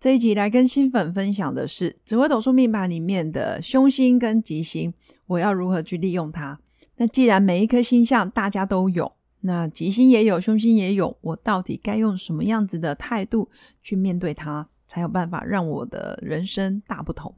这一集来跟新粉分享的是紫微斗数命盘里面的凶星跟吉星，我要如何去利用它？那既然每一颗星象大家都有，那吉星也有，凶星也有，我到底该用什么样子的态度去面对它，才有办法让我的人生大不同？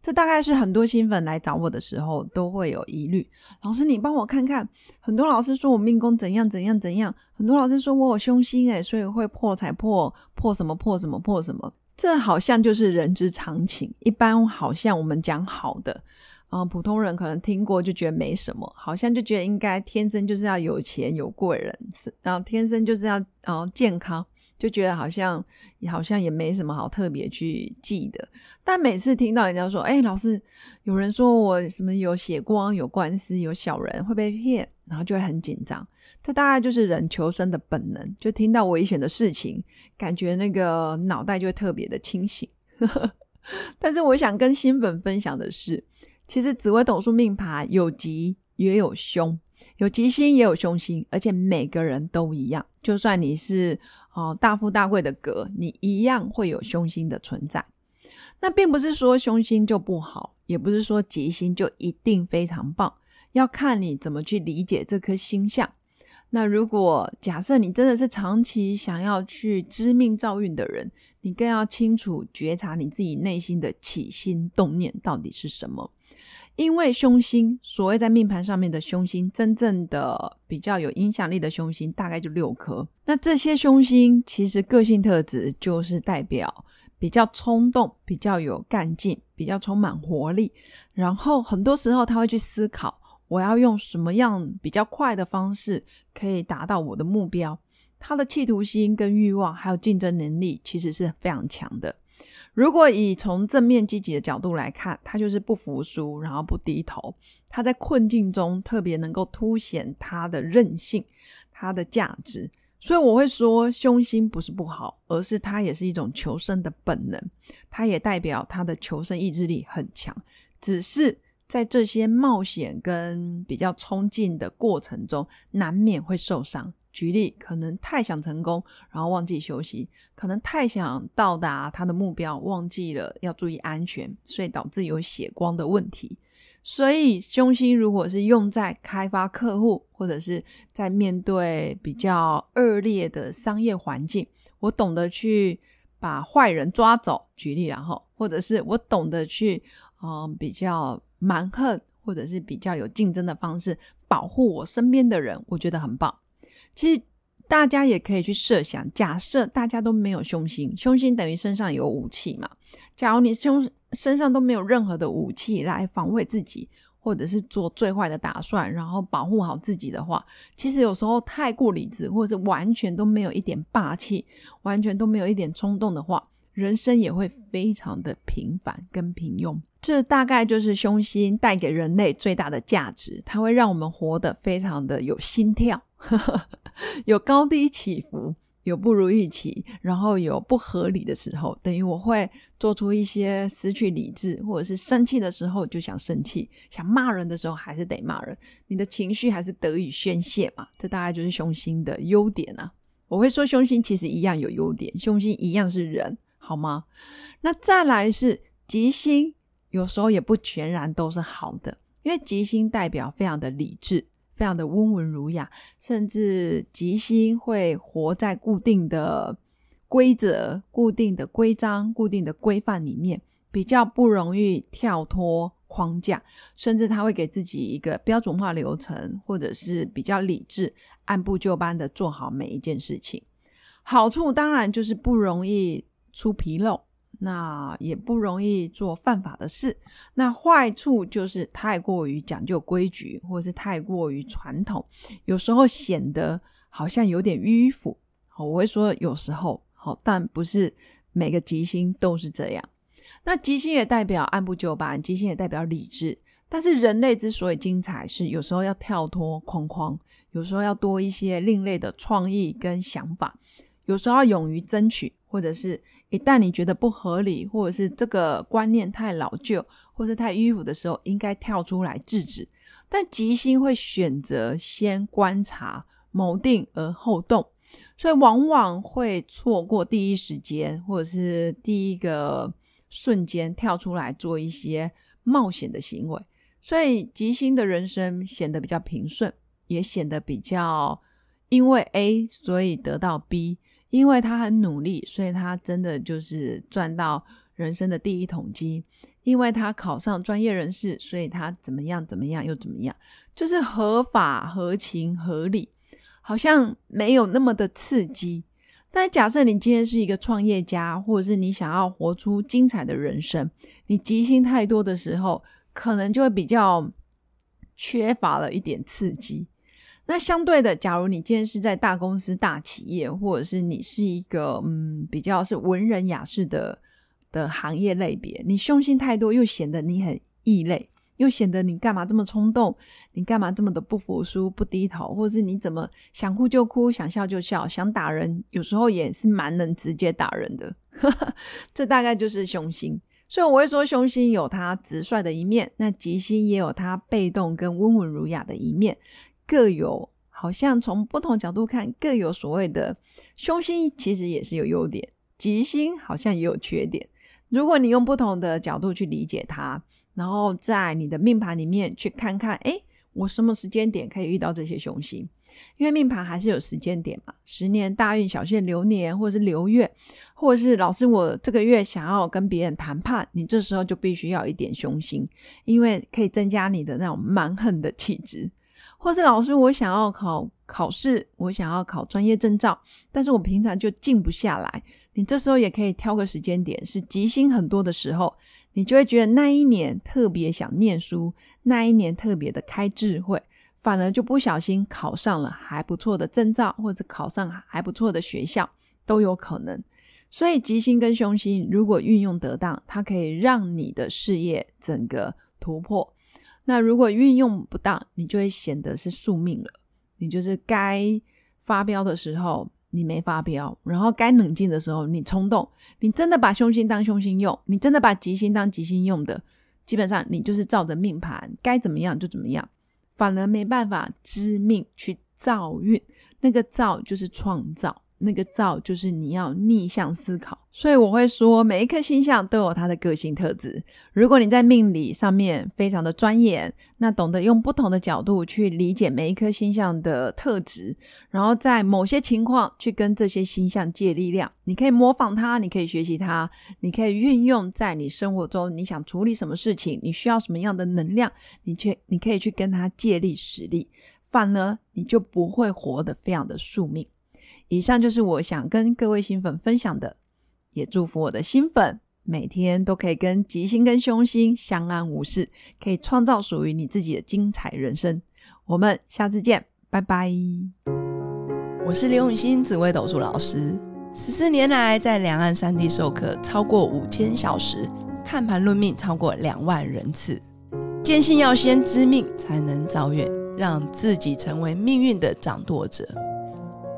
这大概是很多新粉来找我的时候都会有疑虑。老师，你帮我看看。很多老师说我命宫怎样怎样怎样，很多老师说我有凶星诶，所以会破财破破什么破什么破什么。这好像就是人之常情，一般好像我们讲好的，啊，普通人可能听过就觉得没什么，好像就觉得应该天生就是要有钱有贵人，然后天生就是要啊健康，就觉得好像好像也没什么好特别去记的。但每次听到人家说，哎，老师，有人说我什么有血光、有官司、有小人会被骗，然后就会很紧张。这大概就是人求生的本能，就听到危险的事情，感觉那个脑袋就会特别的清醒。但是我想跟新粉分享的是，其实紫微斗数命盘有吉也有凶，有吉星也有凶星，而且每个人都一样。就算你是哦大富大贵的格，你一样会有凶星的存在。那并不是说凶星就不好，也不是说吉星就一定非常棒，要看你怎么去理解这颗星象。那如果假设你真的是长期想要去知命造运的人，你更要清楚觉察你自己内心的起心动念到底是什么。因为凶星，所谓在命盘上面的凶星，真正的比较有影响力的凶星大概就六颗。那这些凶星其实个性特质就是代表比较冲动、比较有干劲、比较充满活力，然后很多时候他会去思考。我要用什么样比较快的方式可以达到我的目标？他的企图心、跟欲望还有竞争能力其实是非常强的。如果以从正面积极的角度来看，他就是不服输，然后不低头。他在困境中特别能够凸显他的韧性、他的价值。所以我会说，凶心不是不好，而是他也是一种求生的本能。他也代表他的求生意志力很强，只是。在这些冒险跟比较冲劲的过程中，难免会受伤。举例，可能太想成功，然后忘记休息；可能太想到达他的目标，忘记了要注意安全，所以导致有血光的问题。所以，凶心如果是用在开发客户，或者是在面对比较恶劣的商业环境，我懂得去把坏人抓走。举例，然后或者是我懂得去，嗯，比较。蛮横，或者是比较有竞争的方式保护我身边的人，我觉得很棒。其实大家也可以去设想，假设大家都没有凶心，凶心等于身上有武器嘛。假如你胸身上都没有任何的武器来防卫自己，或者是做最坏的打算，然后保护好自己的话，其实有时候太过理智，或者是完全都没有一点霸气，完全都没有一点冲动的话，人生也会非常的平凡跟平庸。这大概就是凶星带给人类最大的价值，它会让我们活得非常的有心跳，有高低起伏，有不如预期，然后有不合理的时候，等于我会做出一些失去理智，或者是生气的时候就想生气，想骂人的时候还是得骂人，你的情绪还是得以宣泄嘛。这大概就是凶星的优点啊。我会说凶星其实一样有优点，凶星一样是人，好吗？那再来是吉星。有时候也不全然都是好的，因为吉星代表非常的理智，非常的温文儒雅，甚至吉星会活在固定的规则、固定的规章、固定的规范里面，比较不容易跳脱框架，甚至他会给自己一个标准化流程，或者是比较理智、按部就班的做好每一件事情。好处当然就是不容易出纰漏。那也不容易做犯法的事。那坏处就是太过于讲究规矩，或者是太过于传统，有时候显得好像有点迂腐。我会说有时候好，但不是每个吉星都是这样。那吉星也代表按部就班，吉星也代表理智。但是人类之所以精彩，是有时候要跳脱框框，有时候要多一些另类的创意跟想法，有时候要勇于争取，或者是一旦你觉得不合理，或者是这个观念太老旧，或者太迂腐的时候，应该跳出来制止。但吉星会选择先观察、谋定而后动，所以往往会错过第一时间，或者是第一个瞬间跳出来做一些冒险的行为。所以吉星的人生显得比较平顺，也显得比较因为 A 所以得到 B，因为他很努力，所以他真的就是赚到人生的第一桶金，因为他考上专业人士，所以他怎么样怎么样又怎么样，就是合法合情合理，好像没有那么的刺激。但假设你今天是一个创业家，或者是你想要活出精彩的人生，你吉星太多的时候。可能就会比较缺乏了一点刺激。那相对的，假如你今天是在大公司、大企业，或者是你是一个嗯比较是文人雅士的的行业类别，你凶心太多，又显得你很异类，又显得你干嘛这么冲动？你干嘛这么的不服输、不低头？或者是你怎么想哭就哭，想笑就笑，想打人，有时候也是蛮能直接打人的。这大概就是凶心。所以我会说，凶心有他直率的一面，那吉星也有他被动跟温文儒雅的一面，各有好像从不同角度看，各有所谓的凶星，其实也是有优点，吉星好像也有缺点。如果你用不同的角度去理解它，然后在你的命盘里面去看看，哎，我什么时间点可以遇到这些凶星？因为命盘还是有时间点嘛，十年大运、小限流年，或者是流月，或者是老师我这个月想要跟别人谈判，你这时候就必须要一点凶心，因为可以增加你的那种蛮横的气质。或是老师我想要考考试，我想要考专业证照，但是我平常就静不下来，你这时候也可以挑个时间点，是吉星很多的时候，你就会觉得那一年特别想念书，那一年特别的开智慧。反而就不小心考上了还不错的证照，或者考上还不错的学校都有可能。所以吉星跟凶星如果运用得当，它可以让你的事业整个突破。那如果运用不当，你就会显得是宿命了。你就是该发飙的时候你没发飙，然后该冷静的时候你冲动。你真的把凶星当凶星用，你真的把吉星当吉星用的，基本上你就是照着命盘该怎么样就怎么样。反而没办法知命去造运，那个造就是创造。那个照就是你要逆向思考，所以我会说每一颗星象都有它的个性特质。如果你在命理上面非常的专业，那懂得用不同的角度去理解每一颗星象的特质，然后在某些情况去跟这些星象借力量，你可以模仿它，你可以学习它，你可以运用在你生活中。你想处理什么事情，你需要什么样的能量，你去你可以去跟它借力使力，反而你就不会活得非常的宿命。以上就是我想跟各位新粉分享的，也祝福我的新粉每天都可以跟吉星跟凶星相安无事，可以创造属于你自己的精彩人生。我们下次见，拜拜。我是刘永新紫微斗数老师，十四年来在两岸三地授课超过五千小时，看盘论命超过两万人次，坚信要先知命才能造运，让自己成为命运的掌舵者。